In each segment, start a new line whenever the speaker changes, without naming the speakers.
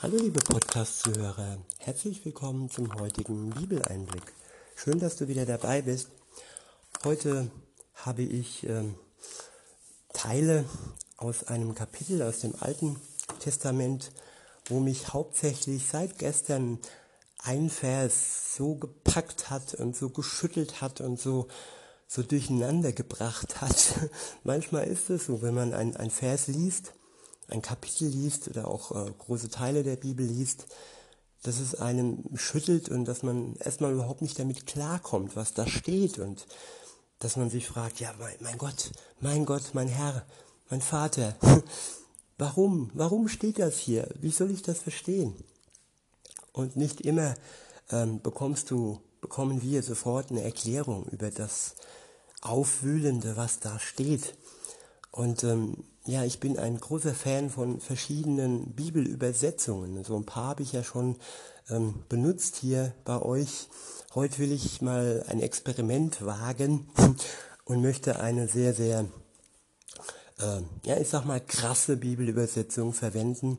Hallo liebe Podcast-Zuhörer, herzlich willkommen zum heutigen Bibeleinblick. Schön, dass du wieder dabei bist. Heute habe ich äh, Teile aus einem Kapitel aus dem Alten Testament, wo mich hauptsächlich seit gestern ein Vers so gepackt hat und so geschüttelt hat und so, so durcheinander gebracht hat. Manchmal ist es so, wenn man ein, ein Vers liest, ein Kapitel liest oder auch äh, große Teile der Bibel liest, dass es einem schüttelt und dass man erstmal überhaupt nicht damit klarkommt, was da steht und dass man sich fragt, ja, mein, mein Gott, mein Gott, mein Herr, mein Vater, warum, warum steht das hier? Wie soll ich das verstehen? Und nicht immer ähm, bekommst du, bekommen wir sofort eine Erklärung über das Aufwühlende, was da steht. Und ähm, ja, ich bin ein großer Fan von verschiedenen Bibelübersetzungen. So ein paar habe ich ja schon ähm, benutzt hier bei euch. Heute will ich mal ein Experiment wagen und möchte eine sehr, sehr, äh, ja, ich sag mal, krasse Bibelübersetzung verwenden.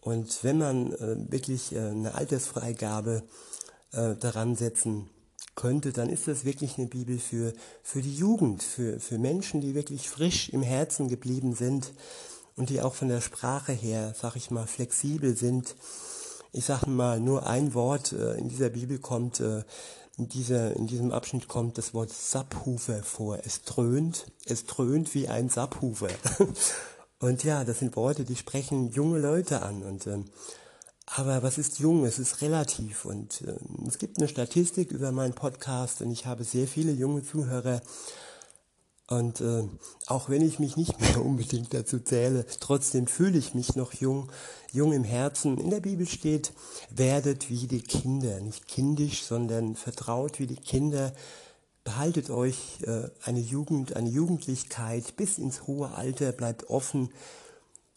Und wenn man äh, wirklich äh, eine Altersfreigabe äh, daran setzen könnte, dann ist das wirklich eine Bibel für, für die Jugend, für, für Menschen, die wirklich frisch im Herzen geblieben sind und die auch von der Sprache her, sag ich mal, flexibel sind. Ich sage mal, nur ein Wort äh, in dieser Bibel kommt, äh, in, dieser, in diesem Abschnitt kommt das Wort Subhufer vor. Es dröhnt, es dröhnt wie ein Subhufer. und ja, das sind Worte, die sprechen junge Leute an und ähm, aber was ist jung? Es ist relativ. Und äh, es gibt eine Statistik über meinen Podcast und ich habe sehr viele junge Zuhörer. Und äh, auch wenn ich mich nicht mehr unbedingt dazu zähle, trotzdem fühle ich mich noch jung, jung im Herzen. In der Bibel steht, werdet wie die Kinder, nicht kindisch, sondern vertraut wie die Kinder. Behaltet euch äh, eine Jugend, eine Jugendlichkeit bis ins hohe Alter, bleibt offen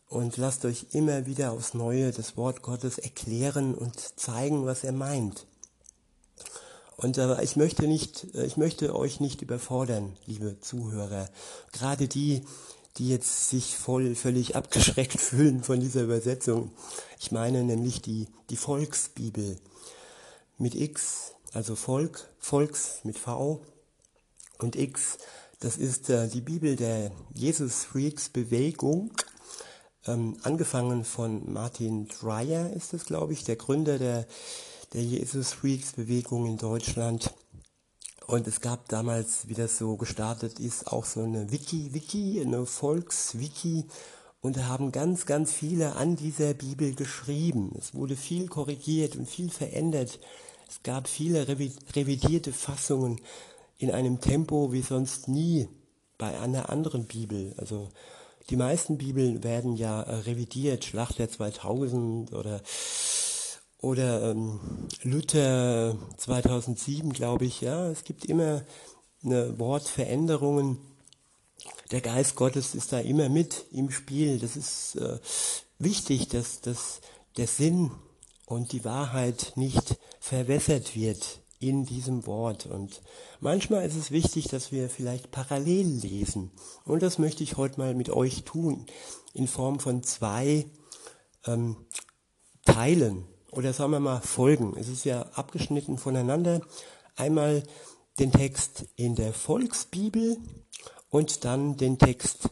und lasst euch immer wieder aufs Neue das Wort Gottes erklären und zeigen, was er meint. Und äh, ich möchte nicht, äh, ich möchte euch nicht überfordern, liebe Zuhörer. Gerade die, die jetzt sich voll, völlig abgeschreckt fühlen von dieser Übersetzung. Ich meine nämlich die, die Volksbibel mit X, also Volk, Volks mit V und X. Das ist äh, die Bibel der Jesus Freaks Bewegung ähm, angefangen von Martin Dreyer ist es, glaube ich, der Gründer der, der Jesus Freaks Bewegung in Deutschland. Und es gab damals, wie das so gestartet ist, auch so eine Wiki-Wiki, eine Volkswiki. Und da haben ganz, ganz viele an dieser Bibel geschrieben. Es wurde viel korrigiert und viel verändert. Es gab viele revidierte Fassungen in einem Tempo wie sonst nie bei einer anderen Bibel. Also die meisten Bibeln werden ja äh, revidiert, Schlacht der 2000 oder oder ähm, Luther 2007, glaube ich. Ja, es gibt immer eine Wortveränderungen. Der Geist Gottes ist da immer mit im Spiel. Das ist äh, wichtig, dass, dass der Sinn und die Wahrheit nicht verwässert wird in diesem Wort. Und manchmal ist es wichtig, dass wir vielleicht parallel lesen. Und das möchte ich heute mal mit euch tun, in Form von zwei ähm, Teilen oder sagen wir mal Folgen. Es ist ja abgeschnitten voneinander. Einmal den Text in der Volksbibel und dann den Text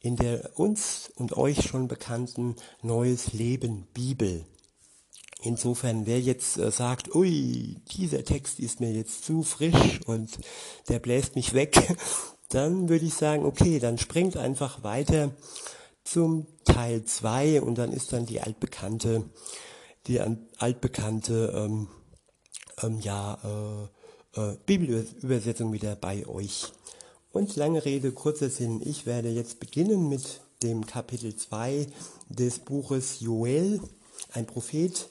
in der uns und euch schon bekannten Neues Leben Bibel. Insofern, wer jetzt äh, sagt, ui, dieser Text ist mir jetzt zu frisch und der bläst mich weg, dann würde ich sagen, okay, dann springt einfach weiter zum Teil 2 und dann ist dann die altbekannte, die altbekannte ähm, ähm, ja, äh, äh, Bibelübersetzung wieder bei euch. Und lange Rede, kurzer Sinn, ich werde jetzt beginnen mit dem Kapitel 2 des Buches Joel, ein Prophet,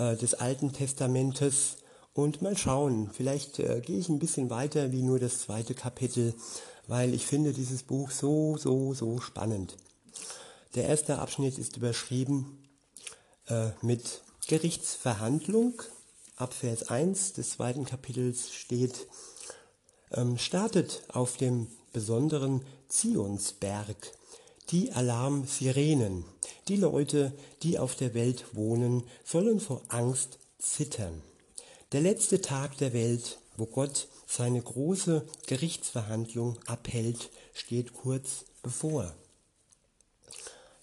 äh, des Alten Testamentes und mal schauen, vielleicht äh, gehe ich ein bisschen weiter wie nur das zweite Kapitel, weil ich finde dieses Buch so, so, so spannend. Der erste Abschnitt ist überschrieben äh, mit Gerichtsverhandlung. Ab Vers 1 des zweiten Kapitels steht, ähm, startet auf dem besonderen Zionsberg die Alarmsirenen, Die Leute, die auf der Welt wohnen, sollen vor Angst zittern. Der letzte Tag der Welt, wo Gott seine große Gerichtsverhandlung abhält, steht kurz bevor.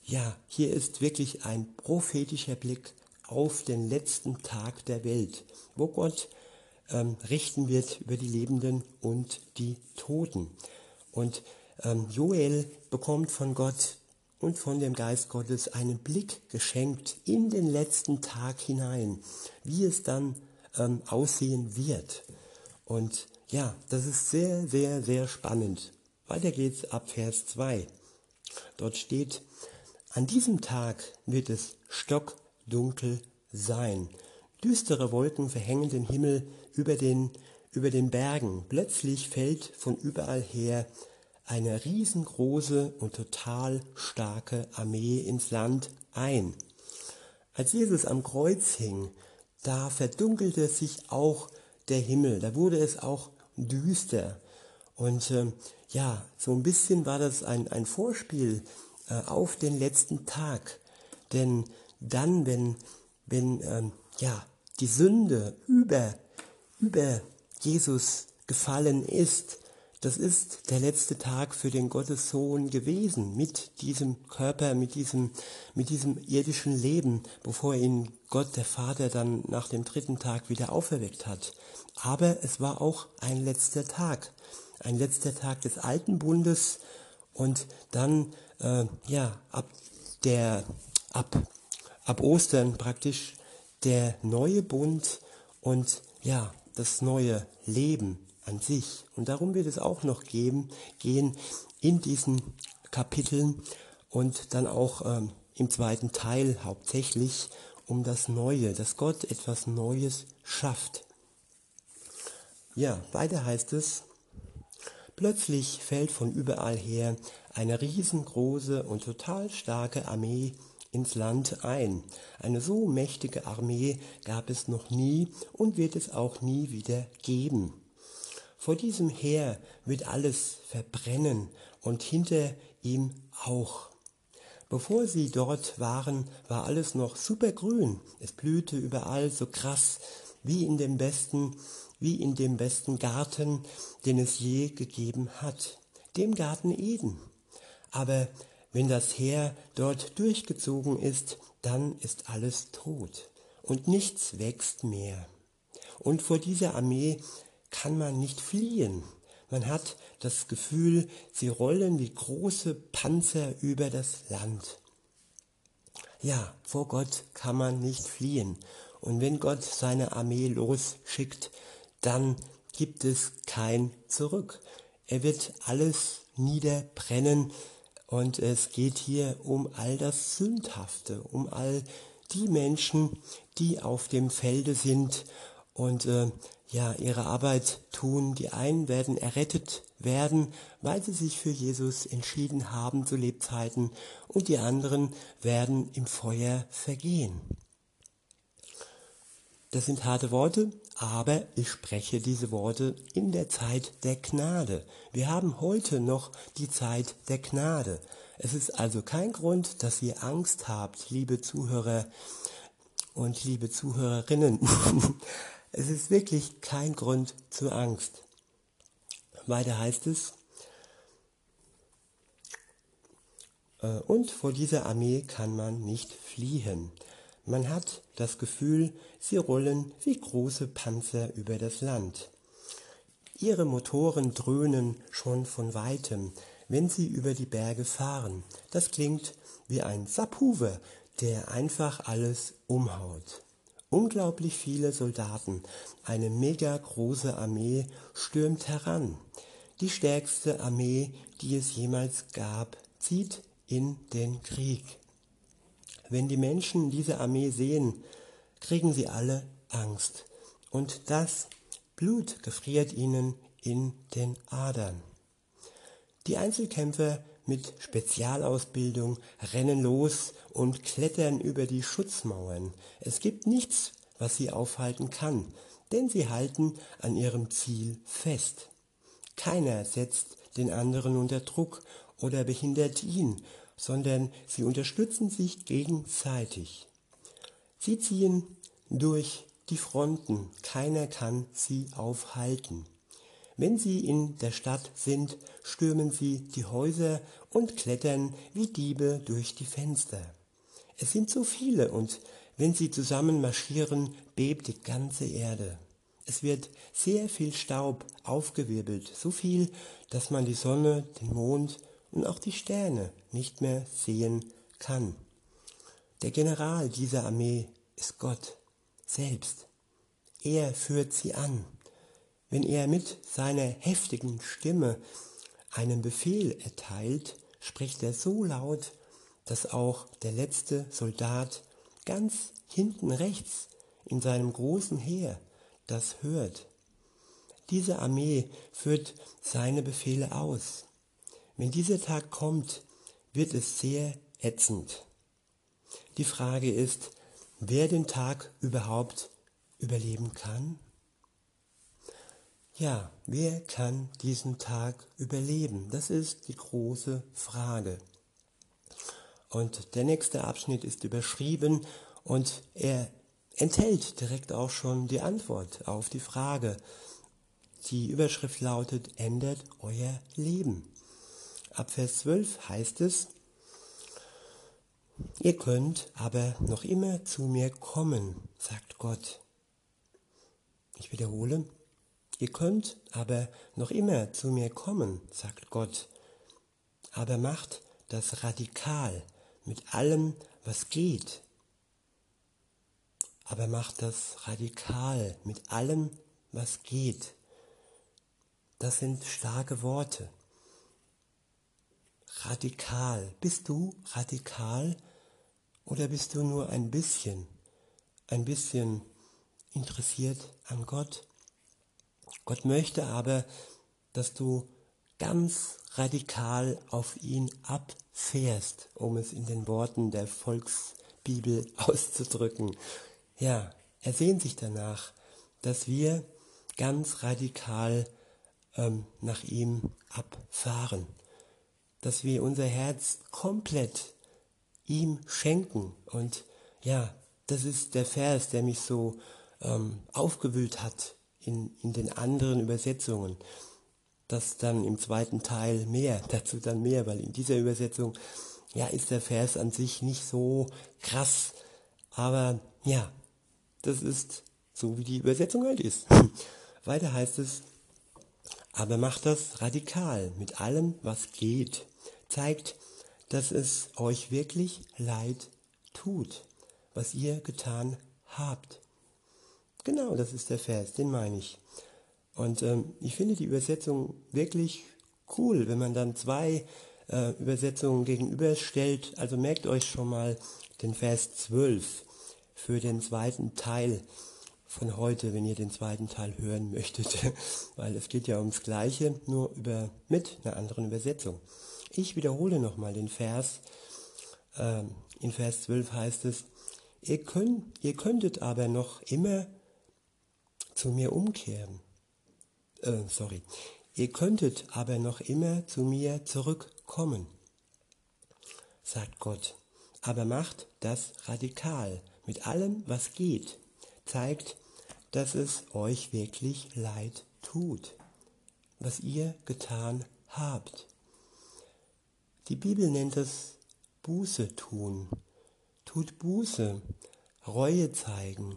Ja, hier ist wirklich ein prophetischer Blick auf den letzten Tag der Welt, wo Gott ähm, richten wird über die Lebenden und die Toten. Und ähm, Joel bekommt von Gott und von dem Geist Gottes einen Blick geschenkt in den letzten Tag hinein, wie es dann ähm, aussehen wird. Und ja, das ist sehr, sehr, sehr spannend. Weiter geht's ab Vers 2. Dort steht, an diesem Tag wird es stockdunkel sein. Düstere Wolken verhängen den Himmel über den, über den Bergen. Plötzlich fällt von überall her eine riesengroße und total starke Armee ins Land ein. Als Jesus am Kreuz hing, da verdunkelte sich auch der Himmel, da wurde es auch düster. Und äh, ja, so ein bisschen war das ein, ein Vorspiel äh, auf den letzten Tag. Denn dann, wenn, wenn ähm, ja, die Sünde über, über Jesus gefallen ist, das ist der letzte Tag für den Gottessohn gewesen, mit diesem Körper, mit diesem, mit diesem irdischen Leben, bevor ihn Gott, der Vater, dann nach dem dritten Tag wieder auferweckt hat. Aber es war auch ein letzter Tag, ein letzter Tag des alten Bundes und dann, äh, ja, ab der, ab, ab Ostern praktisch der neue Bund und ja, das neue Leben an sich. Und darum wird es auch noch geben, gehen in diesen Kapiteln und dann auch ähm, im zweiten Teil hauptsächlich um das Neue, dass Gott etwas Neues schafft. Ja, weiter heißt es, plötzlich fällt von überall her eine riesengroße und total starke Armee ins Land ein. Eine so mächtige Armee gab es noch nie und wird es auch nie wieder geben. Vor diesem Heer wird alles verbrennen und hinter ihm auch. Bevor sie dort waren, war alles noch supergrün. Es blühte überall so krass wie in dem besten, wie in dem besten Garten, den es je gegeben hat, dem Garten Eden. Aber wenn das Heer dort durchgezogen ist, dann ist alles tot und nichts wächst mehr. Und vor dieser Armee kann man nicht fliehen. Man hat das Gefühl, sie rollen wie große Panzer über das Land. Ja, vor Gott kann man nicht fliehen. Und wenn Gott seine Armee losschickt, dann gibt es kein Zurück. Er wird alles niederbrennen und es geht hier um all das Sündhafte, um all die Menschen, die auf dem Felde sind und äh, ja, ihre Arbeit tun. Die einen werden errettet werden, weil sie sich für Jesus entschieden haben zu Lebzeiten und die anderen werden im Feuer vergehen. Das sind harte Worte, aber ich spreche diese Worte in der Zeit der Gnade. Wir haben heute noch die Zeit der Gnade. Es ist also kein Grund, dass ihr Angst habt, liebe Zuhörer und liebe Zuhörerinnen. Es ist wirklich kein Grund zur Angst. Weiter heißt es, äh, und vor dieser Armee kann man nicht fliehen. Man hat das Gefühl, sie rollen wie große Panzer über das Land. Ihre Motoren dröhnen schon von weitem, wenn sie über die Berge fahren. Das klingt wie ein Subwoofer, der einfach alles umhaut. Unglaublich viele Soldaten, eine mega große Armee stürmt heran. Die stärkste Armee, die es jemals gab, zieht in den Krieg. Wenn die Menschen diese Armee sehen, kriegen sie alle Angst. Und das Blut gefriert ihnen in den Adern. Die Einzelkämpfer mit Spezialausbildung rennen los und klettern über die Schutzmauern. Es gibt nichts, was sie aufhalten kann, denn sie halten an ihrem Ziel fest. Keiner setzt den anderen unter Druck oder behindert ihn, sondern sie unterstützen sich gegenseitig. Sie ziehen durch die Fronten, keiner kann sie aufhalten. Wenn sie in der Stadt sind, stürmen sie die Häuser und klettern wie Diebe durch die Fenster. Es sind so viele und wenn sie zusammen marschieren, bebt die ganze Erde. Es wird sehr viel Staub aufgewirbelt, so viel, dass man die Sonne, den Mond und auch die Sterne nicht mehr sehen kann. Der General dieser Armee ist Gott selbst. Er führt sie an. Wenn er mit seiner heftigen Stimme einen Befehl erteilt, spricht er so laut, dass auch der letzte Soldat ganz hinten rechts in seinem großen Heer das hört. Diese Armee führt seine Befehle aus. Wenn dieser Tag kommt, wird es sehr ätzend. Die Frage ist, wer den Tag überhaupt überleben kann? Ja, wer kann diesen Tag überleben? Das ist die große Frage. Und der nächste Abschnitt ist überschrieben und er enthält direkt auch schon die Antwort auf die Frage. Die Überschrift lautet, ändert euer Leben. Ab Vers 12 heißt es, ihr könnt aber noch immer zu mir kommen, sagt Gott. Ich wiederhole, ihr könnt aber noch immer zu mir kommen, sagt Gott, aber macht das radikal mit allem, was geht. Aber macht das radikal mit allem, was geht. Das sind starke Worte radikal. Bist du radikal oder bist du nur ein bisschen, ein bisschen interessiert an Gott? Gott möchte aber, dass du ganz radikal auf ihn abfährst, um es in den Worten der Volksbibel auszudrücken. Ja, er sehnt sich danach, dass wir ganz radikal ähm, nach ihm abfahren dass wir unser Herz komplett ihm schenken. Und ja, das ist der Vers, der mich so ähm, aufgewühlt hat in, in den anderen Übersetzungen. Das dann im zweiten Teil mehr, dazu dann mehr, weil in dieser Übersetzung, ja, ist der Vers an sich nicht so krass. Aber ja, das ist so, wie die Übersetzung halt ist. Weiter heißt es, aber macht das radikal mit allem, was geht zeigt, dass es euch wirklich leid tut, was ihr getan habt. Genau, das ist der Vers, den meine ich. Und ähm, ich finde die Übersetzung wirklich cool, wenn man dann zwei äh, Übersetzungen gegenüberstellt. Also merkt euch schon mal den Vers 12 für den zweiten Teil von heute, wenn ihr den zweiten Teil hören möchtet, weil es geht ja ums Gleiche, nur über mit einer anderen Übersetzung. Ich wiederhole nochmal den Vers. Ähm, in Vers 12 heißt es, ihr, könnt, ihr könntet aber noch immer zu mir umkehren. Äh, sorry. Ihr könntet aber noch immer zu mir zurückkommen, sagt Gott. Aber macht das radikal, mit allem, was geht. Zeigt, dass es euch wirklich leid tut, was ihr getan habt. Die Bibel nennt es Buße tun. Tut Buße, Reue zeigen,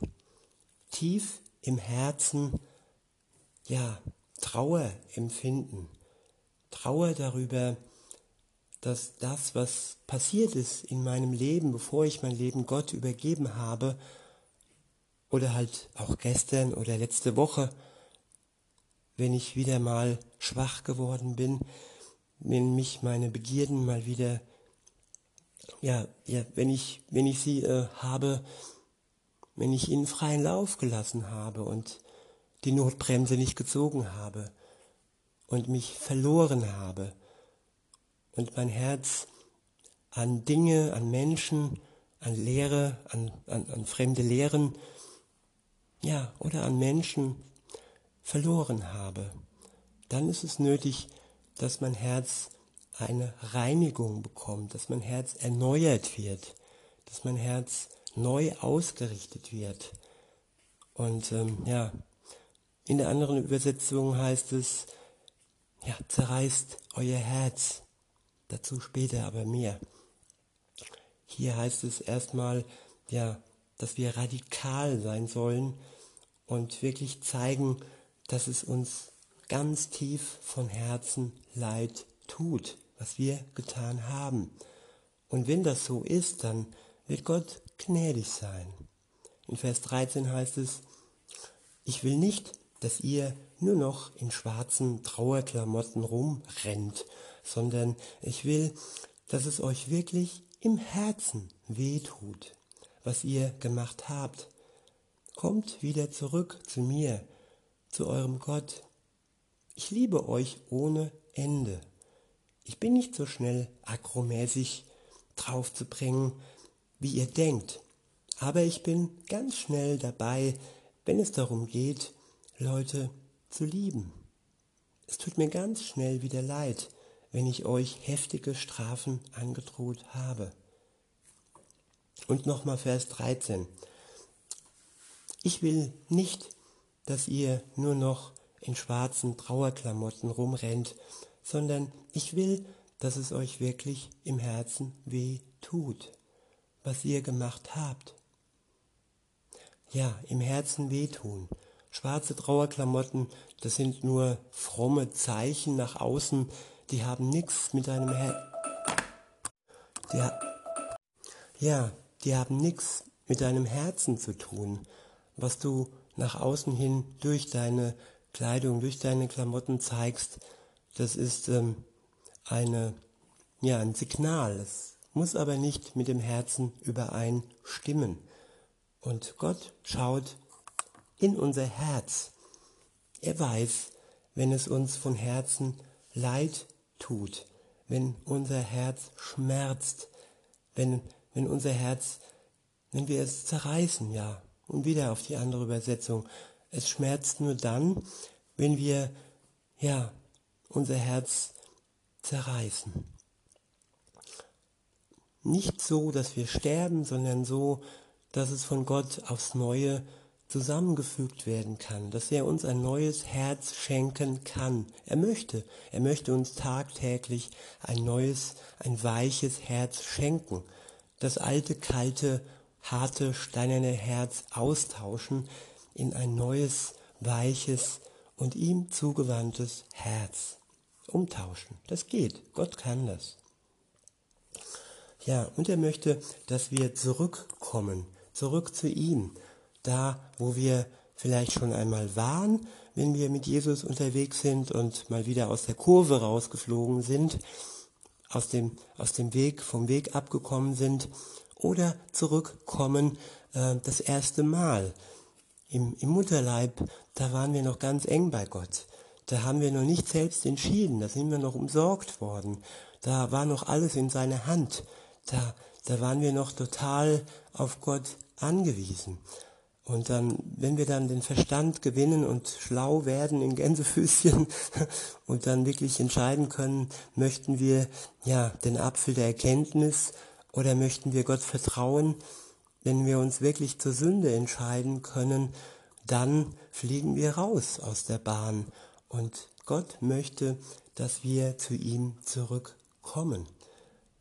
tief im Herzen, ja, Trauer empfinden. Trauer darüber, dass das, was passiert ist in meinem Leben, bevor ich mein Leben Gott übergeben habe, oder halt auch gestern oder letzte Woche, wenn ich wieder mal schwach geworden bin, wenn mich meine Begierden mal wieder, ja, ja, wenn ich, wenn ich sie äh, habe, wenn ich ihnen freien Lauf gelassen habe und die Notbremse nicht gezogen habe und mich verloren habe und mein Herz an Dinge, an Menschen, an Lehre, an, an, an fremde Lehren, ja, oder an Menschen verloren habe, dann ist es nötig, dass mein Herz eine Reinigung bekommt, dass mein Herz erneuert wird, dass mein Herz neu ausgerichtet wird. Und ähm, ja, in der anderen Übersetzung heißt es, ja, zerreißt euer Herz. Dazu später aber mehr. Hier heißt es erstmal, ja, dass wir radikal sein sollen und wirklich zeigen, dass es uns ganz tief von Herzen leid tut, was wir getan haben. Und wenn das so ist, dann wird Gott gnädig sein. In Vers 13 heißt es, ich will nicht, dass ihr nur noch in schwarzen Trauerklamotten rumrennt, sondern ich will, dass es euch wirklich im Herzen wehtut, was ihr gemacht habt. Kommt wieder zurück zu mir, zu eurem Gott. Ich liebe euch ohne Ende. Ich bin nicht so schnell akromäßig draufzubringen, wie ihr denkt, aber ich bin ganz schnell dabei, wenn es darum geht, Leute zu lieben. Es tut mir ganz schnell wieder leid, wenn ich euch heftige Strafen angedroht habe. Und nochmal Vers 13. Ich will nicht, dass ihr nur noch in schwarzen Trauerklamotten rumrennt, sondern ich will, dass es euch wirklich im Herzen weh tut, was ihr gemacht habt. Ja, im Herzen wehtun. Schwarze Trauerklamotten, das sind nur fromme Zeichen nach außen, die haben nichts mit deinem Herz. Ja, die haben nichts mit deinem Herzen zu tun, was du nach außen hin durch deine Kleidung, durch deine Klamotten zeigst. Das ist ähm, eine, ja, ein Signal. Es muss aber nicht mit dem Herzen übereinstimmen. Und Gott schaut in unser Herz. Er weiß, wenn es uns von Herzen leid tut, wenn unser Herz schmerzt, wenn, wenn unser Herz, wenn wir es zerreißen, ja, und wieder auf die andere Übersetzung. Es schmerzt nur dann, wenn wir, ja, unser Herz zerreißen. Nicht so, dass wir sterben, sondern so, dass es von Gott aufs Neue zusammengefügt werden kann, dass er uns ein neues Herz schenken kann. Er möchte, er möchte uns tagtäglich ein neues, ein weiches Herz schenken. Das alte, kalte, harte, steinerne Herz austauschen in ein neues, weiches und ihm zugewandtes Herz. Umtauschen. Das geht. Gott kann das. Ja, und er möchte, dass wir zurückkommen, zurück zu ihm da, wo wir vielleicht schon einmal waren, wenn wir mit Jesus unterwegs sind und mal wieder aus der Kurve rausgeflogen sind, aus dem, aus dem Weg, vom Weg abgekommen sind oder zurückkommen äh, das erste Mal. Im, Im Mutterleib, da waren wir noch ganz eng bei Gott. Da haben wir noch nicht selbst entschieden, da sind wir noch umsorgt worden. Da war noch alles in seiner Hand. Da, da waren wir noch total auf Gott angewiesen. Und dann, wenn wir dann den Verstand gewinnen und schlau werden in Gänsefüßchen und dann wirklich entscheiden können, möchten wir ja den Apfel der Erkenntnis oder möchten wir Gott vertrauen, wenn wir uns wirklich zur Sünde entscheiden können, dann fliegen wir raus aus der Bahn und Gott möchte, dass wir zu ihm zurückkommen.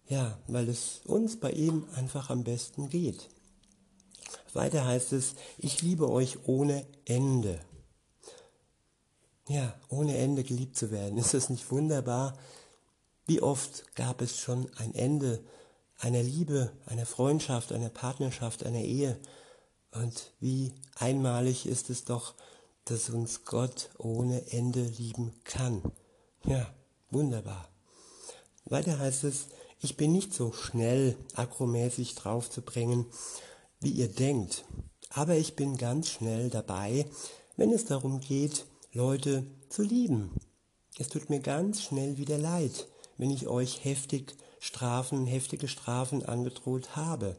Ja, weil es uns bei ihm einfach am besten geht. Weiter heißt es, ich liebe euch ohne Ende. Ja, ohne Ende geliebt zu werden. Ist das nicht wunderbar? Wie oft gab es schon ein Ende einer Liebe, einer Freundschaft, einer Partnerschaft, einer Ehe? Und wie einmalig ist es doch, dass uns Gott ohne Ende lieben kann. Ja, wunderbar. Weiter heißt es, ich bin nicht so schnell akromäßig draufzubringen, wie ihr denkt. Aber ich bin ganz schnell dabei, wenn es darum geht, Leute zu lieben. Es tut mir ganz schnell wieder leid, wenn ich euch heftig Strafen, heftige Strafen angedroht habe.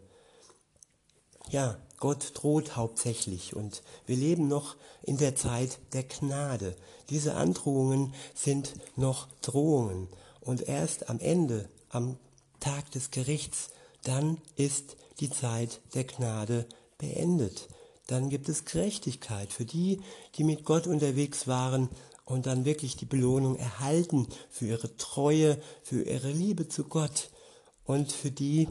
Ja, Gott droht hauptsächlich und wir leben noch in der Zeit der Gnade. Diese Androhungen sind noch Drohungen Und erst am Ende, am Tag des Gerichts, dann ist die Zeit der Gnade beendet. Dann gibt es Gerechtigkeit für die, die mit Gott unterwegs waren und dann wirklich die Belohnung erhalten für ihre Treue, für ihre Liebe zu Gott und für die,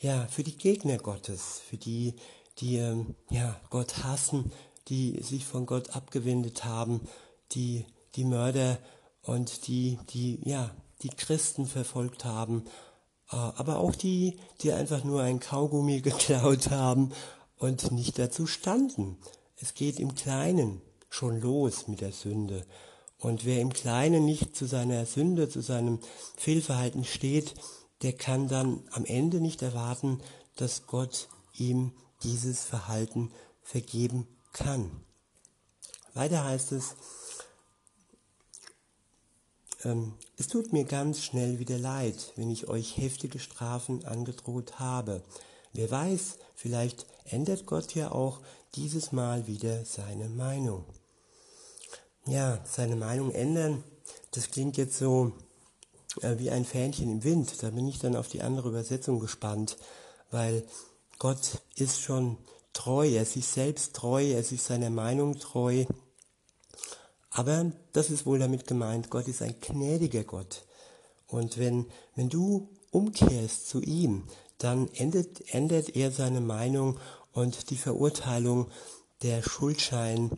ja, für die Gegner Gottes, für die, die ähm, ja, Gott hassen, die sich von Gott abgewendet haben, die die Mörder und die, die, ja, die Christen verfolgt haben, aber auch die, die einfach nur ein Kaugummi geklaut haben und nicht dazu standen. Es geht im Kleinen schon los mit der Sünde. Und wer im Kleinen nicht zu seiner Sünde, zu seinem Fehlverhalten steht, der kann dann am Ende nicht erwarten, dass Gott ihm dieses Verhalten vergeben kann. Weiter heißt es, ähm, es tut mir ganz schnell wieder leid, wenn ich euch heftige Strafen angedroht habe. Wer weiß, vielleicht ändert Gott ja auch dieses Mal wieder seine Meinung ja, seine Meinung ändern, das klingt jetzt so äh, wie ein Fähnchen im Wind. Da bin ich dann auf die andere Übersetzung gespannt, weil Gott ist schon treu, er ist sich selbst treu, er ist seiner Meinung treu. Aber das ist wohl damit gemeint, Gott ist ein gnädiger Gott. Und wenn, wenn du umkehrst zu ihm, dann ändert, ändert er seine Meinung und die Verurteilung, der Schuldschein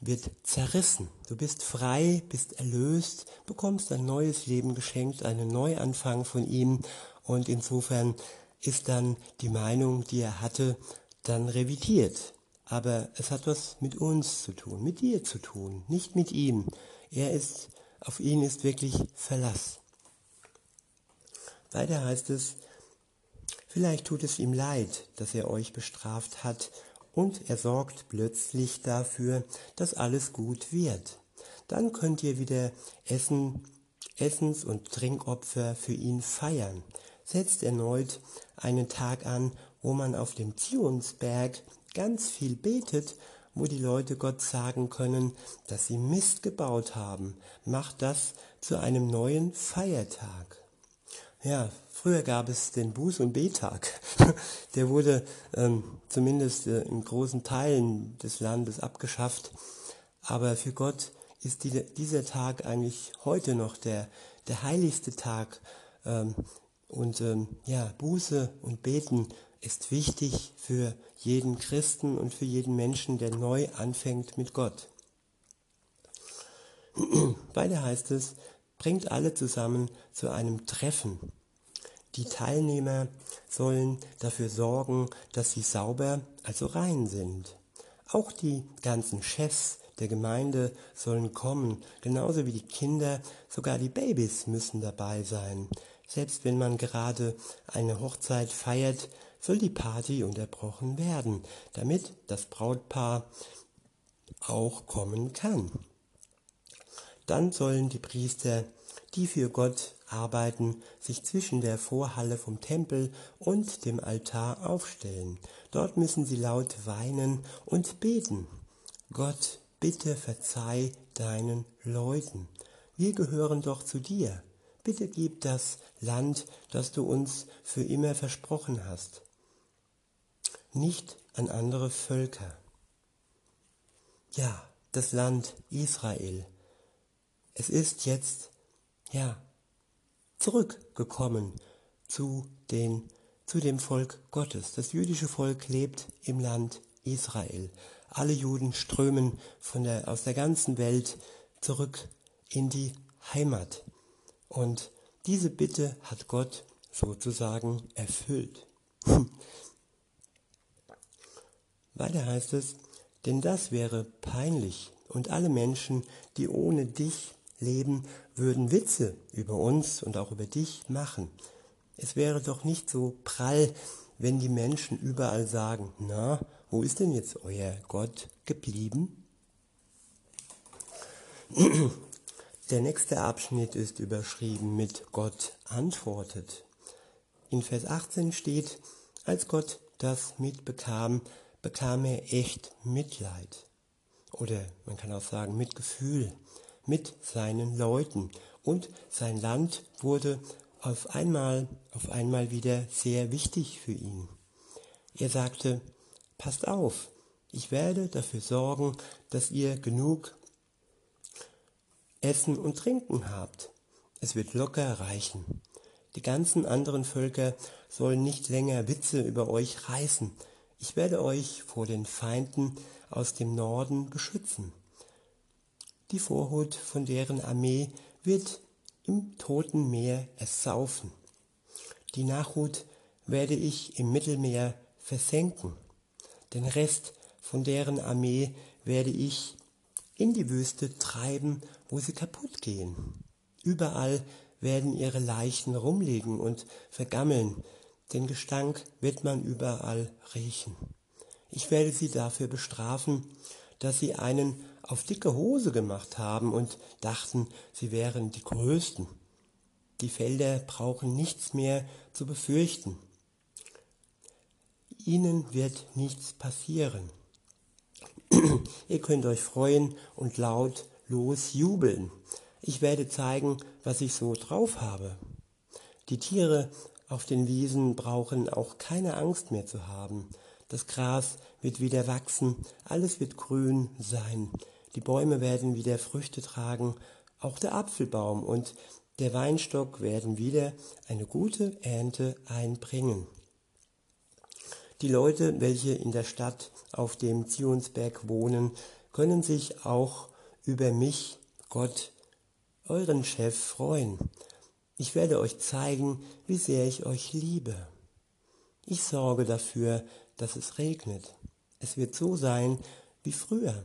wird zerrissen. Du bist frei, bist erlöst, bekommst ein neues Leben geschenkt, einen Neuanfang von ihm und insofern ist dann die Meinung, die er hatte, dann revidiert. Aber es hat was mit uns zu tun, mit dir zu tun, nicht mit ihm. Er ist, auf ihn ist wirklich Verlass. Weiter heißt es, vielleicht tut es ihm leid, dass er euch bestraft hat und er sorgt plötzlich dafür, dass alles gut wird. Dann könnt ihr wieder Essen, Essens- und Trinkopfer für ihn feiern. Setzt erneut einen Tag an, wo man auf dem Zionsberg ganz viel betet, wo die Leute Gott sagen können, dass sie Mist gebaut haben. Macht das zu einem neuen Feiertag. Ja, früher gab es den Buß- und Betag. Der wurde ähm, zumindest äh, in großen Teilen des Landes abgeschafft. Aber für Gott ist die, dieser Tag eigentlich heute noch der, der heiligste Tag. Ähm, und ähm, ja, Buße und Beten ist wichtig für jeden Christen und für jeden Menschen, der neu anfängt mit Gott. Weiter heißt es, bringt alle zusammen zu einem Treffen. Die Teilnehmer sollen dafür sorgen, dass sie sauber, also rein sind. Auch die ganzen Chefs der Gemeinde sollen kommen, genauso wie die Kinder, sogar die Babys müssen dabei sein. Selbst wenn man gerade eine Hochzeit feiert, soll die Party unterbrochen werden, damit das Brautpaar auch kommen kann. Dann sollen die Priester, die für Gott arbeiten, sich zwischen der Vorhalle vom Tempel und dem Altar aufstellen. Dort müssen sie laut weinen und beten. Gott, bitte verzeih deinen Leuten. Wir gehören doch zu dir. Bitte gib das Land, das du uns für immer versprochen hast, nicht an andere Völker. Ja, das Land Israel, es ist jetzt, ja, zurückgekommen zu, den, zu dem Volk Gottes. Das jüdische Volk lebt im Land Israel. Alle Juden strömen von der, aus der ganzen Welt zurück in die Heimat. Und diese Bitte hat Gott sozusagen erfüllt. Weiter heißt es, denn das wäre peinlich und alle Menschen, die ohne dich leben, würden Witze über uns und auch über dich machen. Es wäre doch nicht so prall, wenn die Menschen überall sagen, na, wo ist denn jetzt euer Gott geblieben? Der nächste Abschnitt ist überschrieben mit Gott antwortet. In Vers 18 steht, als Gott das mitbekam, bekam er echt Mitleid. Oder man kann auch sagen Mitgefühl mit seinen Leuten und sein Land wurde auf einmal, auf einmal wieder sehr wichtig für ihn. Er sagte, passt auf, ich werde dafür sorgen, dass ihr genug Essen und Trinken habt. Es wird locker reichen. Die ganzen anderen Völker sollen nicht länger Witze über euch reißen. Ich werde euch vor den Feinden aus dem Norden beschützen. Die Vorhut von deren Armee wird im toten Meer ersaufen. Die Nachhut werde ich im Mittelmeer versenken. Den Rest von deren Armee werde ich in die Wüste treiben, wo sie kaputt gehen. Überall werden ihre Leichen rumliegen und vergammeln. Den Gestank wird man überall riechen. Ich werde sie dafür bestrafen, dass sie einen auf dicke Hose gemacht haben und dachten, sie wären die Größten. Die Felder brauchen nichts mehr zu befürchten. Ihnen wird nichts passieren. Ihr könnt euch freuen und laut losjubeln. Ich werde zeigen, was ich so drauf habe. Die Tiere auf den Wiesen brauchen auch keine Angst mehr zu haben. Das Gras wird wieder wachsen, alles wird grün sein. Die Bäume werden wieder Früchte tragen, auch der Apfelbaum und der Weinstock werden wieder eine gute Ernte einbringen. Die Leute, welche in der Stadt auf dem Zionsberg wohnen, können sich auch über mich, Gott, euren Chef, freuen. Ich werde euch zeigen, wie sehr ich euch liebe. Ich sorge dafür, dass es regnet. Es wird so sein wie früher.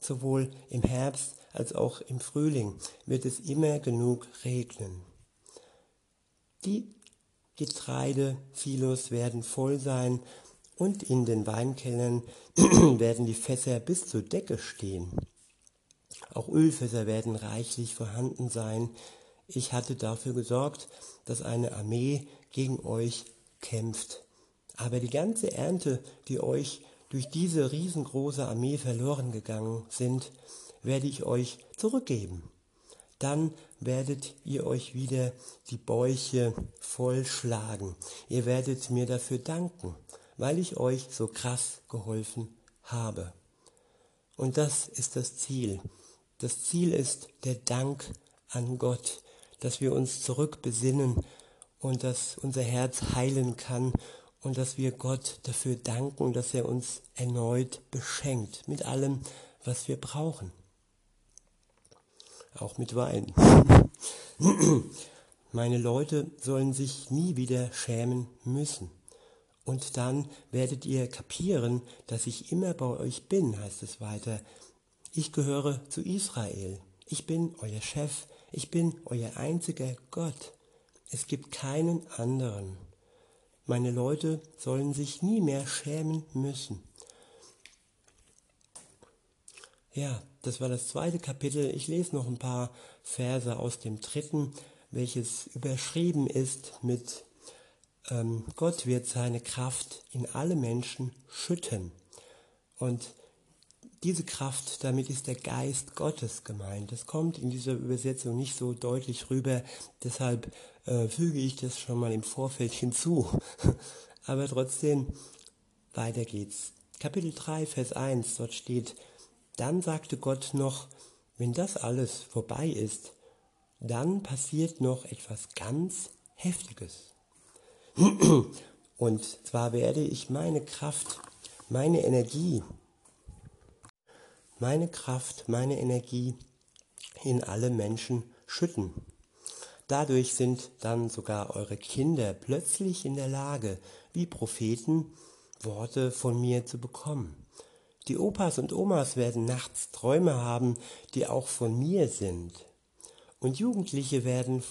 Sowohl im Herbst als auch im Frühling wird es immer genug regnen. Die Getreidesilos werden voll sein und in den Weinkellern werden die Fässer bis zur Decke stehen. Auch Ölfässer werden reichlich vorhanden sein. Ich hatte dafür gesorgt, dass eine Armee gegen euch kämpft. Aber die ganze Ernte, die euch durch diese riesengroße Armee verloren gegangen sind, werde ich euch zurückgeben. Dann werdet ihr euch wieder die Bäuche vollschlagen. Ihr werdet mir dafür danken, weil ich euch so krass geholfen habe. Und das ist das Ziel. Das Ziel ist der Dank an Gott, dass wir uns zurückbesinnen und dass unser Herz heilen kann und dass wir Gott dafür danken, dass er uns erneut beschenkt mit allem, was wir brauchen. Auch mit Wein. Meine Leute sollen sich nie wieder schämen müssen. Und dann werdet ihr kapieren, dass ich immer bei euch bin, heißt es weiter. Ich gehöre zu Israel. Ich bin euer Chef. Ich bin euer einziger Gott. Es gibt keinen anderen. Meine Leute sollen sich nie mehr schämen müssen. Ja, das war das zweite Kapitel. Ich lese noch ein paar Verse aus dem dritten, welches überschrieben ist mit ähm, Gott wird seine Kraft in alle Menschen schütten. Und diese Kraft, damit ist der Geist Gottes gemeint. Das kommt in dieser Übersetzung nicht so deutlich rüber, deshalb äh, füge ich das schon mal im Vorfeld hinzu. Aber trotzdem, weiter geht's. Kapitel 3, Vers 1, dort steht, dann sagte Gott noch, wenn das alles vorbei ist, dann passiert noch etwas ganz Heftiges. Und zwar werde ich meine Kraft, meine Energie, meine Kraft, meine Energie in alle Menschen schütten. Dadurch sind dann sogar eure Kinder plötzlich in der Lage, wie Propheten, Worte von mir zu bekommen. Die Opas und Omas werden nachts Träume haben, die auch von mir sind. Und Jugendliche werden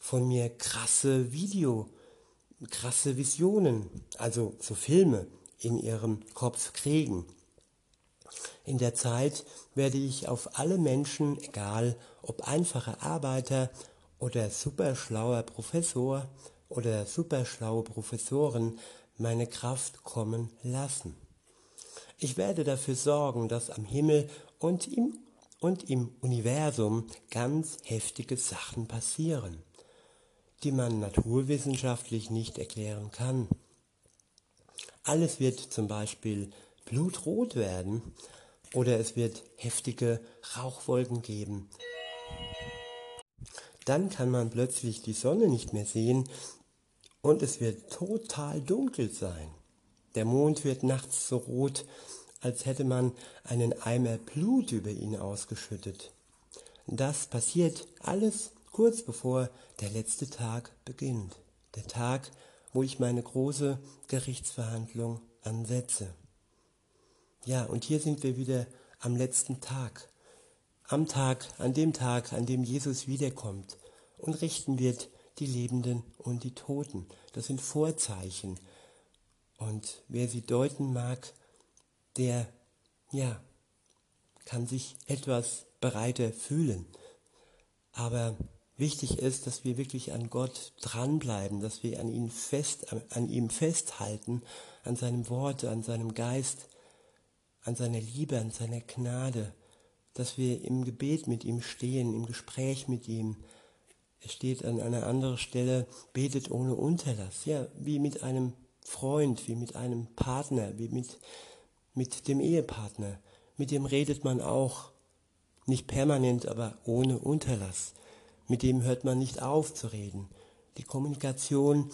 von mir krasse Video, krasse Visionen, also so Filme in ihrem Kopf kriegen. In der Zeit werde ich auf alle Menschen, egal ob einfache Arbeiter oder superschlauer Professor oder superschlaue Professoren, meine Kraft kommen lassen. Ich werde dafür sorgen, dass am Himmel und im und im Universum ganz heftige Sachen passieren, die man naturwissenschaftlich nicht erklären kann. Alles wird zum Beispiel blutrot werden oder es wird heftige Rauchwolken geben. Dann kann man plötzlich die Sonne nicht mehr sehen und es wird total dunkel sein. Der Mond wird nachts so rot, als hätte man einen Eimer Blut über ihn ausgeschüttet. Das passiert alles kurz bevor der letzte Tag beginnt. Der Tag, wo ich meine große Gerichtsverhandlung ansetze. Ja, und hier sind wir wieder am letzten Tag. Am Tag, an dem Tag, an dem Jesus wiederkommt und richten wird die Lebenden und die Toten. Das sind Vorzeichen. Und wer sie deuten mag, der, ja, kann sich etwas bereiter fühlen. Aber wichtig ist, dass wir wirklich an Gott dranbleiben, dass wir an ihn fest, an ihm festhalten, an seinem Wort, an seinem Geist, an seiner Liebe, an seiner Gnade, dass wir im Gebet mit ihm stehen, im Gespräch mit ihm. Es steht an einer anderen Stelle, betet ohne Unterlass, ja, wie mit einem Freund, wie mit einem Partner, wie mit mit dem Ehepartner. Mit dem redet man auch. Nicht permanent, aber ohne Unterlass. Mit dem hört man nicht auf zu reden. Die Kommunikation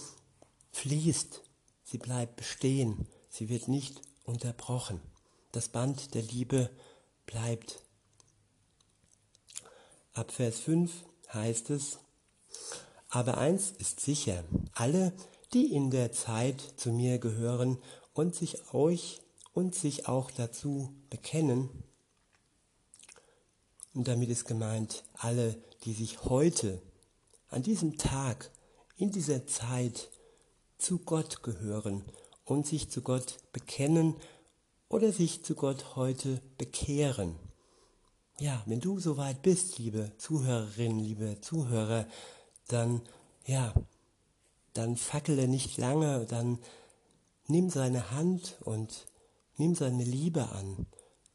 fließt. Sie bleibt bestehen. Sie wird nicht unterbrochen. Das Band der Liebe bleibt. Ab Vers 5 heißt es, aber eins ist sicher, alle, die in der Zeit zu mir gehören und sich euch und sich auch dazu bekennen. Und damit ist gemeint, alle, die sich heute, an diesem Tag, in dieser Zeit zu Gott gehören und sich zu Gott bekennen oder sich zu Gott heute bekehren. Ja, wenn du soweit bist, liebe Zuhörerin, liebe Zuhörer, dann, ja, dann fackele nicht lange, dann nimm seine Hand und Nimm seine Liebe an,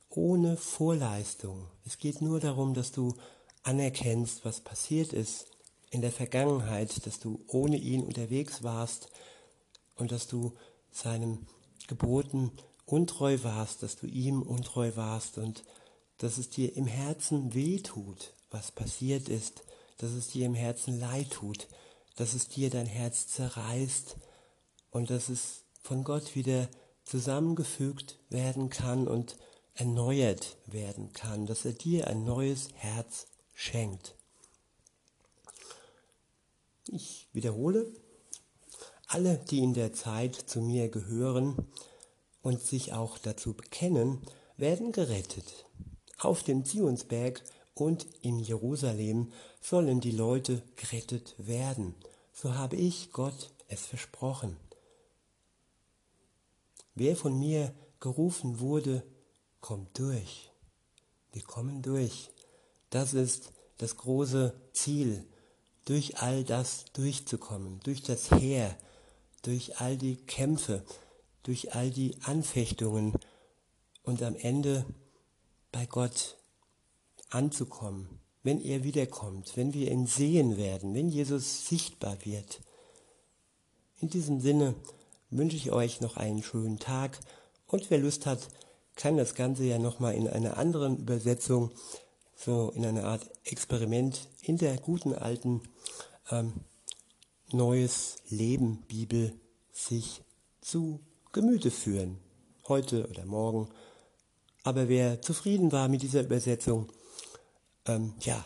ohne Vorleistung. Es geht nur darum, dass du anerkennst, was passiert ist in der Vergangenheit, dass du ohne ihn unterwegs warst und dass du seinem Geboten untreu warst, dass du ihm untreu warst und dass es dir im Herzen weh tut, was passiert ist, dass es dir im Herzen leid tut, dass es dir dein Herz zerreißt und dass es von Gott wieder zusammengefügt werden kann und erneuert werden kann, dass er dir ein neues Herz schenkt. Ich wiederhole, alle, die in der Zeit zu mir gehören und sich auch dazu bekennen, werden gerettet. Auf dem Zionsberg und in Jerusalem sollen die Leute gerettet werden. So habe ich Gott es versprochen. Wer von mir gerufen wurde, kommt durch. Wir kommen durch. Das ist das große Ziel, durch all das durchzukommen, durch das Heer, durch all die Kämpfe, durch all die Anfechtungen und am Ende bei Gott anzukommen, wenn er wiederkommt, wenn wir ihn sehen werden, wenn Jesus sichtbar wird. In diesem Sinne wünsche ich euch noch einen schönen Tag und wer Lust hat, kann das Ganze ja nochmal in einer anderen Übersetzung, so in einer Art Experiment in der guten alten ähm, Neues Leben Bibel sich zu Gemüte führen. Heute oder morgen. Aber wer zufrieden war mit dieser Übersetzung, ähm, ja,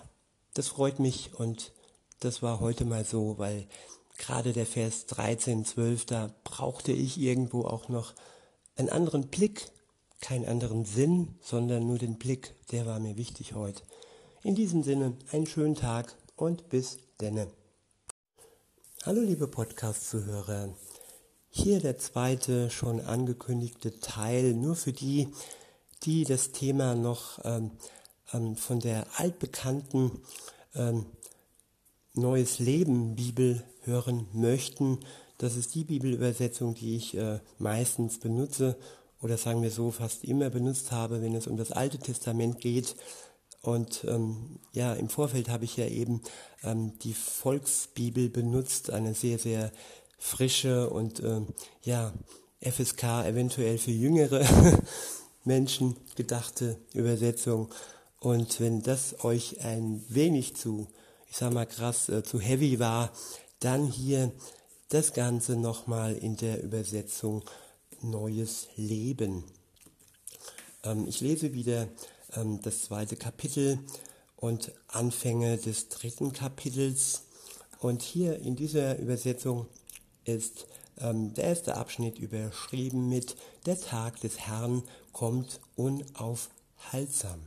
das freut mich und das war heute mal so, weil gerade der Vers 13, 12, da brauchte ich irgendwo auch noch einen anderen Blick, keinen anderen Sinn, sondern nur den Blick, der war mir wichtig heute. In diesem Sinne, einen schönen Tag und bis denne. Hallo liebe Podcast-Zuhörer, hier der zweite schon angekündigte Teil, nur für die, die das Thema noch ähm, ähm, von der altbekannten ähm, Neues Leben Bibel hören möchten, das ist die Bibelübersetzung, die ich äh, meistens benutze oder sagen wir so fast immer benutzt habe, wenn es um das Alte Testament geht. Und ähm, ja, im Vorfeld habe ich ja eben ähm, die Volksbibel benutzt, eine sehr, sehr frische und ähm, ja, FSK eventuell für jüngere Menschen gedachte Übersetzung. Und wenn das euch ein wenig zu, ich sag mal krass, äh, zu heavy war, dann hier das Ganze nochmal in der Übersetzung Neues Leben. Ähm, ich lese wieder ähm, das zweite Kapitel und Anfänge des dritten Kapitels. Und hier in dieser Übersetzung ist ähm, der erste Abschnitt überschrieben mit Der Tag des Herrn kommt unaufhaltsam.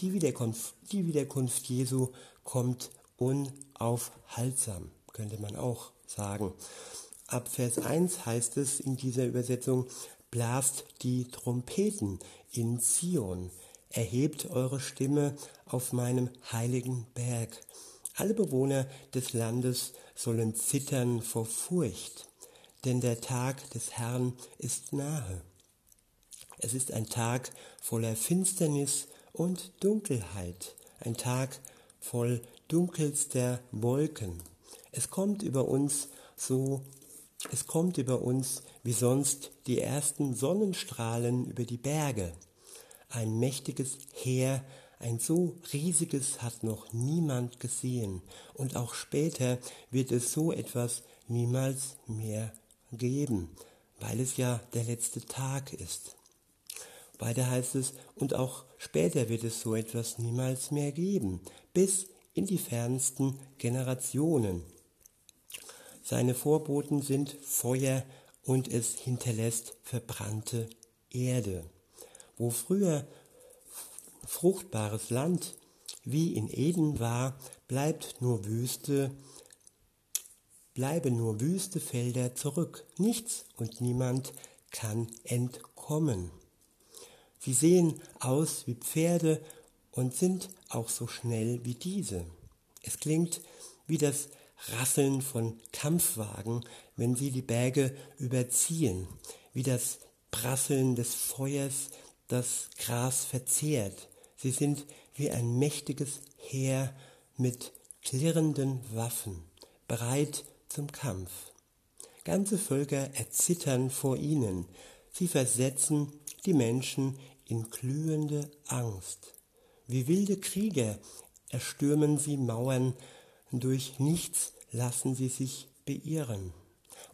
Die Wiederkunft, die Wiederkunft Jesu kommt unaufhaltsam, könnte man auch sagen. Ab Vers 1 heißt es in dieser Übersetzung, blast die Trompeten in Zion, erhebt eure Stimme auf meinem heiligen Berg. Alle Bewohner des Landes sollen zittern vor Furcht, denn der Tag des Herrn ist nahe. Es ist ein Tag voller Finsternis und Dunkelheit, ein Tag voll dunkelster Wolken. Es kommt über uns so, es kommt über uns wie sonst die ersten Sonnenstrahlen über die Berge. Ein mächtiges Heer, ein so riesiges hat noch niemand gesehen, und auch später wird es so etwas niemals mehr geben, weil es ja der letzte Tag ist. Weiter heißt es, und auch später wird es so etwas niemals mehr geben, bis in die fernsten Generationen. Seine Vorboten sind Feuer und es hinterlässt verbrannte Erde. Wo früher fruchtbares Land wie in Eden war, bleibt nur Wüste, bleiben nur wüste Felder zurück. Nichts und niemand kann entkommen. Sie sehen aus wie Pferde und sind auch so schnell wie diese. Es klingt wie das Rasseln von Kampfwagen, wenn sie die Berge überziehen, wie das Prasseln des Feuers das Gras verzehrt. Sie sind wie ein mächtiges Heer mit klirrenden Waffen, bereit zum Kampf. Ganze Völker erzittern vor ihnen. Sie versetzen die Menschen in glühende Angst. Wie wilde Krieger erstürmen sie Mauern, durch nichts lassen sie sich beirren.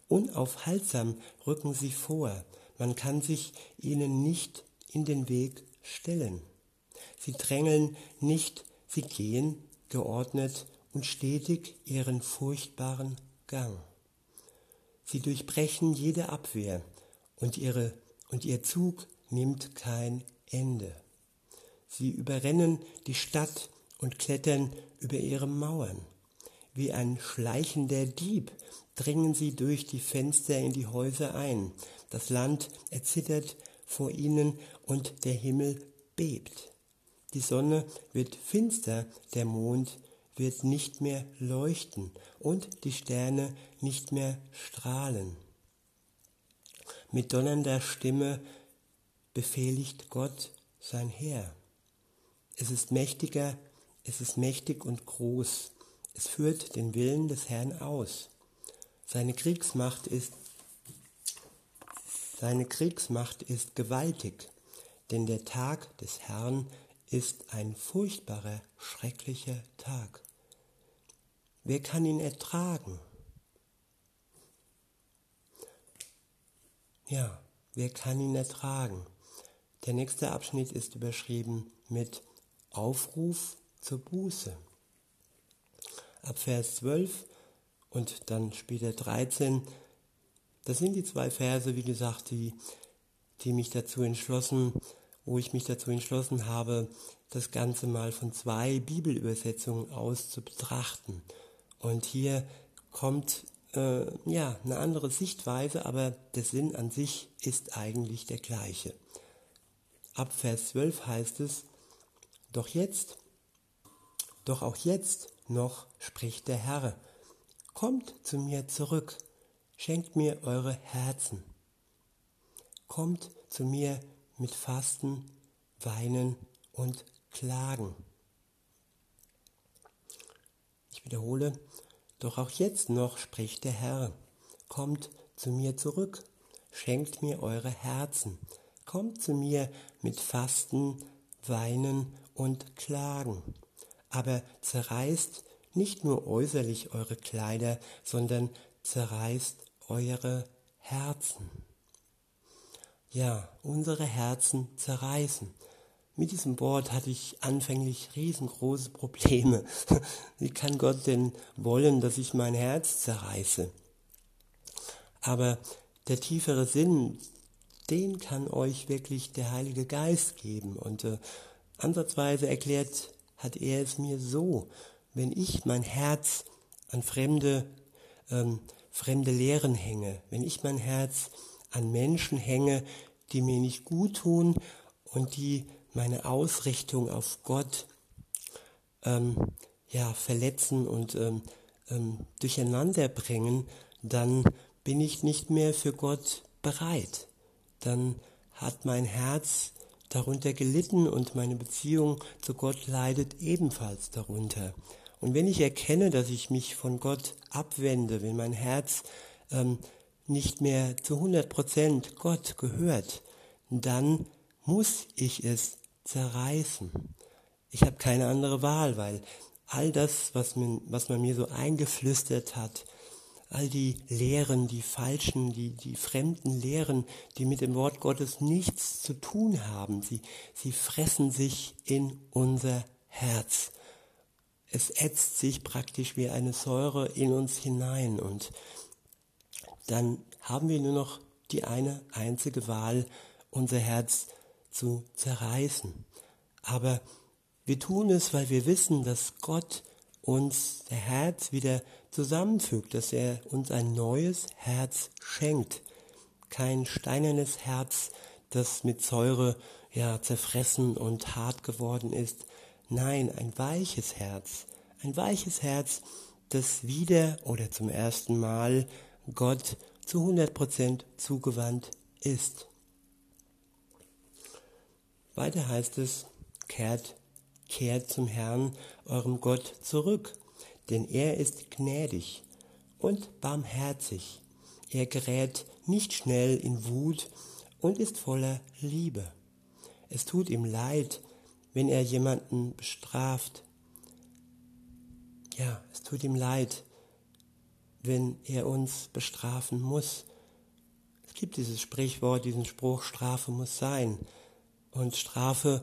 Unaufhaltsam rücken sie vor, man kann sich ihnen nicht in den Weg stellen. Sie drängeln nicht, sie gehen geordnet und stetig ihren furchtbaren Gang. Sie durchbrechen jede Abwehr und, ihre, und ihr Zug nimmt kein Ende. Sie überrennen die Stadt und klettern über ihre Mauern. Wie ein schleichender Dieb dringen sie durch die Fenster in die Häuser ein. Das Land erzittert vor ihnen und der Himmel bebt. Die Sonne wird finster, der Mond wird nicht mehr leuchten und die Sterne nicht mehr strahlen. Mit donnernder Stimme befehligt Gott sein Heer. Es ist mächtiger, es ist mächtig und groß. Es führt den Willen des Herrn aus. Seine Kriegsmacht ist seine Kriegsmacht ist gewaltig, denn der Tag des Herrn ist ein furchtbarer, schrecklicher Tag. Wer kann ihn ertragen? Ja, wer kann ihn ertragen? Der nächste Abschnitt ist überschrieben mit Aufruf zur Buße. Ab Vers 12 und dann später 13, das sind die zwei Verse, wie gesagt, die, die mich dazu entschlossen, wo ich mich dazu entschlossen habe, das Ganze mal von zwei Bibelübersetzungen aus zu betrachten. Und hier kommt äh, ja eine andere Sichtweise, aber der Sinn an sich ist eigentlich der gleiche. Ab Vers 12 heißt es, doch jetzt, doch auch jetzt noch spricht der Herr, kommt zu mir zurück, schenkt mir eure Herzen. Kommt zu mir mit Fasten, Weinen und klagen. Ich wiederhole, doch auch jetzt noch spricht der Herr, kommt zu mir zurück, schenkt mir eure Herzen, kommt zu mir mit Fasten, Weinen und Klagen, aber zerreißt nicht nur äußerlich eure Kleider, sondern zerreißt eure Herzen. Ja, unsere Herzen zerreißen. Mit diesem Wort hatte ich anfänglich riesengroße Probleme. Wie kann Gott denn wollen, dass ich mein Herz zerreiße? Aber der tiefere Sinn, den kann euch wirklich der Heilige Geist geben. Und äh, ansatzweise erklärt hat er es mir so, wenn ich mein Herz an fremde, ähm, fremde Lehren hänge, wenn ich mein Herz an Menschen hänge, die mir nicht gut tun und die meine Ausrichtung auf Gott ähm, ja, verletzen und ähm, ähm, durcheinander bringen, dann bin ich nicht mehr für Gott bereit. Dann hat mein Herz darunter gelitten und meine Beziehung zu Gott leidet ebenfalls darunter. Und wenn ich erkenne, dass ich mich von Gott abwende, wenn mein Herz ähm, nicht mehr zu 100 Prozent Gott gehört, dann muss ich es zerreißen. Ich habe keine andere Wahl, weil all das, was man, was man mir so eingeflüstert hat, all die Lehren, die falschen, die, die fremden Lehren, die mit dem Wort Gottes nichts zu tun haben, sie, sie fressen sich in unser Herz. Es ätzt sich praktisch wie eine Säure in uns hinein und dann haben wir nur noch die eine einzige Wahl, unser Herz zu zerreißen. Aber wir tun es, weil wir wissen, dass Gott uns der Herz wieder zusammenfügt, dass er uns ein neues Herz schenkt. Kein steinernes Herz, das mit Säure ja zerfressen und hart geworden ist. Nein, ein weiches Herz. Ein weiches Herz, das wieder oder zum ersten Mal Gott zu 100% zugewandt ist. Weiter heißt es, kehrt, kehrt zum Herrn, eurem Gott, zurück, denn er ist gnädig und barmherzig. Er gerät nicht schnell in Wut und ist voller Liebe. Es tut ihm leid, wenn er jemanden bestraft. Ja, es tut ihm leid, wenn er uns bestrafen muss. Es gibt dieses Sprichwort, diesen Spruch, Strafe muss sein. Und Strafe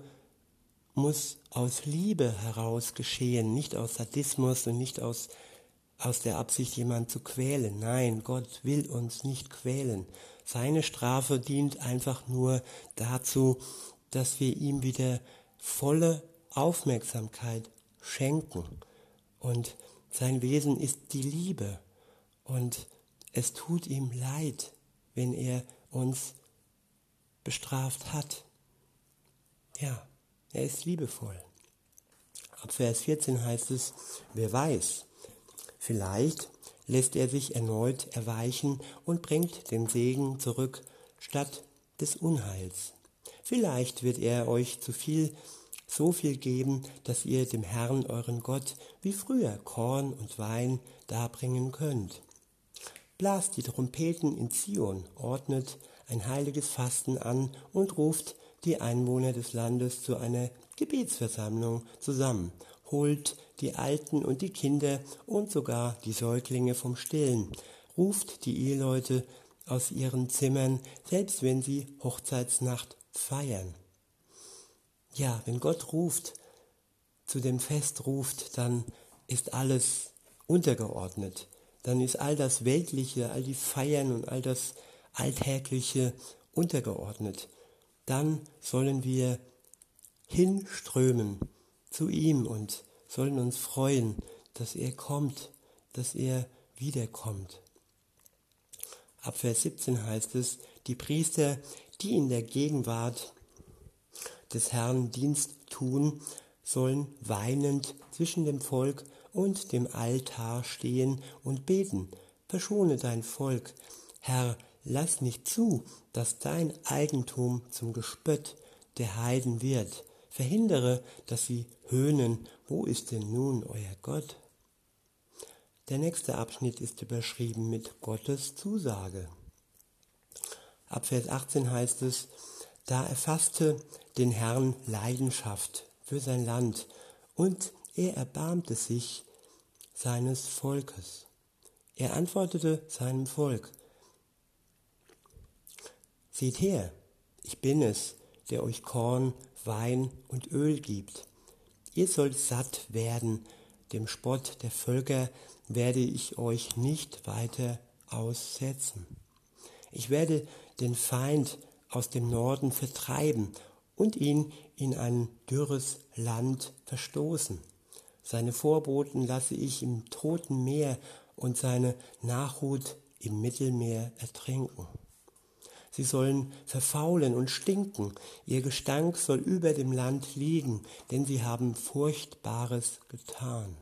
muss aus Liebe heraus geschehen, nicht aus Sadismus und nicht aus, aus der Absicht, jemand zu quälen. Nein, Gott will uns nicht quälen. Seine Strafe dient einfach nur dazu, dass wir ihm wieder volle Aufmerksamkeit schenken. Und sein Wesen ist die Liebe. Und es tut ihm leid, wenn er uns bestraft hat. Ja, er ist liebevoll. Ab Vers 14 heißt es, wer weiß, vielleicht lässt er sich erneut erweichen und bringt den Segen zurück statt des Unheils. Vielleicht wird er euch zu viel, so viel geben, dass ihr dem Herrn euren Gott wie früher Korn und Wein darbringen könnt. Blast die Trompeten in Zion, ordnet ein heiliges Fasten an und ruft die Einwohner des Landes zu einer Gebetsversammlung zusammen, holt die Alten und die Kinder und sogar die Säuglinge vom Stillen, ruft die Eheleute aus ihren Zimmern, selbst wenn sie Hochzeitsnacht feiern. Ja, wenn Gott ruft, zu dem Fest ruft, dann ist alles untergeordnet. Dann ist all das Weltliche, all die Feiern und all das Alltägliche untergeordnet dann sollen wir hinströmen zu ihm und sollen uns freuen, dass er kommt, dass er wiederkommt. Ab Vers 17 heißt es, die Priester, die in der Gegenwart des Herrn Dienst tun, sollen weinend zwischen dem Volk und dem Altar stehen und beten. Verschone dein Volk, Herr, lass nicht zu, dass dein Eigentum zum Gespött der Heiden wird. verhindere, dass sie höhnen, wo ist denn nun euer Gott? Der nächste Abschnitt ist überschrieben mit Gottes Zusage. Ab Vers 18 heißt es, da erfasste den Herrn Leidenschaft für sein Land und er erbarmte sich seines Volkes. Er antwortete seinem Volk, Seht her, ich bin es, der euch Korn, Wein und Öl gibt. Ihr sollt satt werden, dem Spott der Völker werde ich euch nicht weiter aussetzen. Ich werde den Feind aus dem Norden vertreiben und ihn in ein dürres Land verstoßen. Seine Vorboten lasse ich im toten Meer und seine Nachhut im Mittelmeer ertrinken. Sie sollen verfaulen und stinken, ihr Gestank soll über dem Land liegen, denn sie haben Furchtbares getan.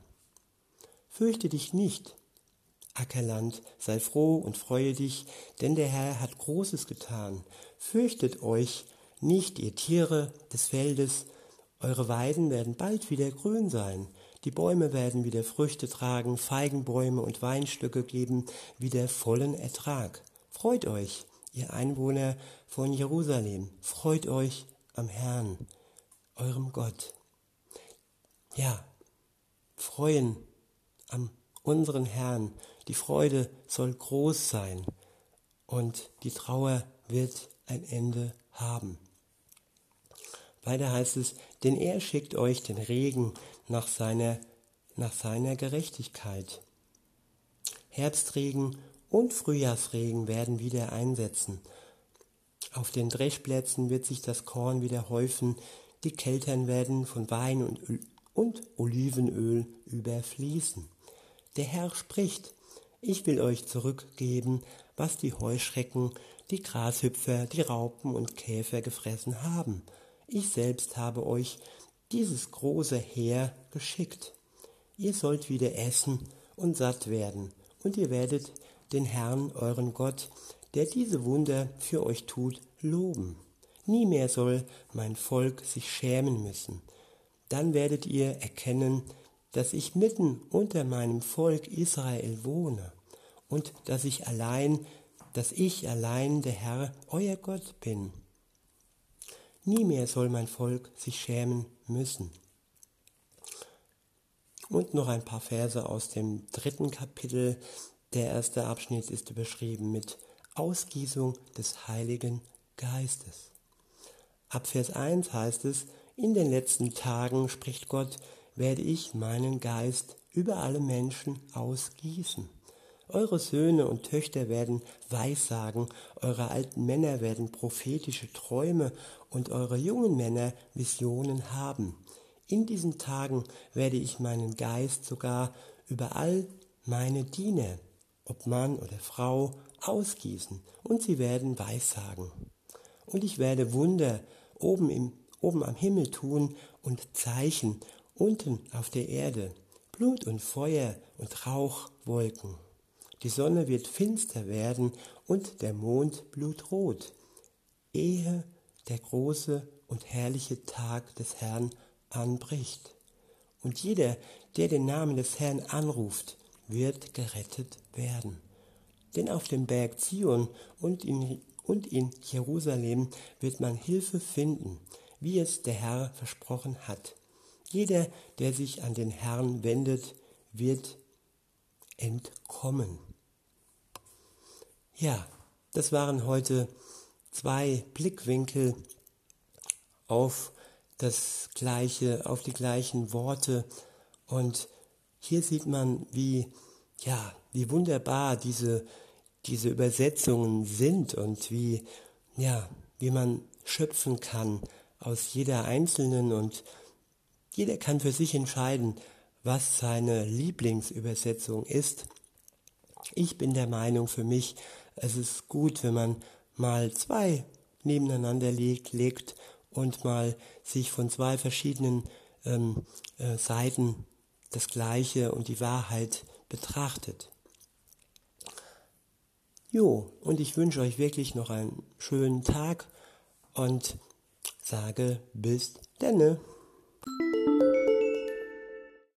Fürchte dich nicht, Ackerland, sei froh und freue dich, denn der Herr hat Großes getan. Fürchtet euch nicht, ihr Tiere des Feldes, eure Weiden werden bald wieder grün sein, die Bäume werden wieder Früchte tragen, Feigenbäume und Weinstöcke geben wieder vollen Ertrag. Freut euch, ihr Einwohner von Jerusalem, freut euch am Herrn, eurem Gott. Ja, freuen am unseren Herrn. Die Freude soll groß sein und die Trauer wird ein Ende haben. Weiter heißt es, denn er schickt euch den Regen nach seiner, nach seiner Gerechtigkeit. Herbstregen und Frühjahrsregen werden wieder einsetzen. Auf den Dreschplätzen wird sich das Korn wieder häufen, die Keltern werden von Wein und, Öl und Olivenöl überfließen. Der Herr spricht, ich will euch zurückgeben, was die Heuschrecken, die Grashüpfer, die Raupen und Käfer gefressen haben. Ich selbst habe euch dieses große Heer geschickt. Ihr sollt wieder essen und satt werden, und ihr werdet den Herrn, euren Gott, der diese Wunder für euch tut, loben. Nie mehr soll mein Volk sich schämen müssen. Dann werdet ihr erkennen, dass ich mitten unter meinem Volk Israel wohne und dass ich allein, dass ich allein der Herr, euer Gott bin. Nie mehr soll mein Volk sich schämen müssen. Und noch ein paar Verse aus dem dritten Kapitel. Der erste Abschnitt ist überschrieben mit Ausgießung des Heiligen Geistes. Ab Vers 1 heißt es, in den letzten Tagen, spricht Gott, werde ich meinen Geist über alle Menschen ausgießen. Eure Söhne und Töchter werden Weissagen, eure alten Männer werden prophetische Träume und eure jungen Männer Visionen haben. In diesen Tagen werde ich meinen Geist sogar über all meine Diener, ob Mann oder Frau, ausgießen, und sie werden Weissagen. Und ich werde Wunder oben, im, oben am Himmel tun und Zeichen unten auf der Erde, Blut und Feuer und Rauchwolken. Die Sonne wird finster werden und der Mond blutrot, ehe der große und herrliche Tag des Herrn anbricht. Und jeder, der den Namen des Herrn anruft, wird gerettet werden. Denn auf dem Berg Zion und in, und in Jerusalem wird man Hilfe finden, wie es der Herr versprochen hat. Jeder, der sich an den Herrn wendet, wird entkommen. Ja, das waren heute zwei Blickwinkel auf das gleiche, auf die gleichen Worte. Und hier sieht man, wie, ja, wie wunderbar diese, diese Übersetzungen sind und wie, ja, wie man schöpfen kann aus jeder einzelnen und jeder kann für sich entscheiden, was seine Lieblingsübersetzung ist. Ich bin der Meinung für mich, es ist gut, wenn man mal zwei nebeneinander legt, legt und mal sich von zwei verschiedenen ähm, äh, Seiten das Gleiche und die Wahrheit betrachtet. Jo, und ich wünsche euch wirklich noch einen schönen Tag und sage bis denne.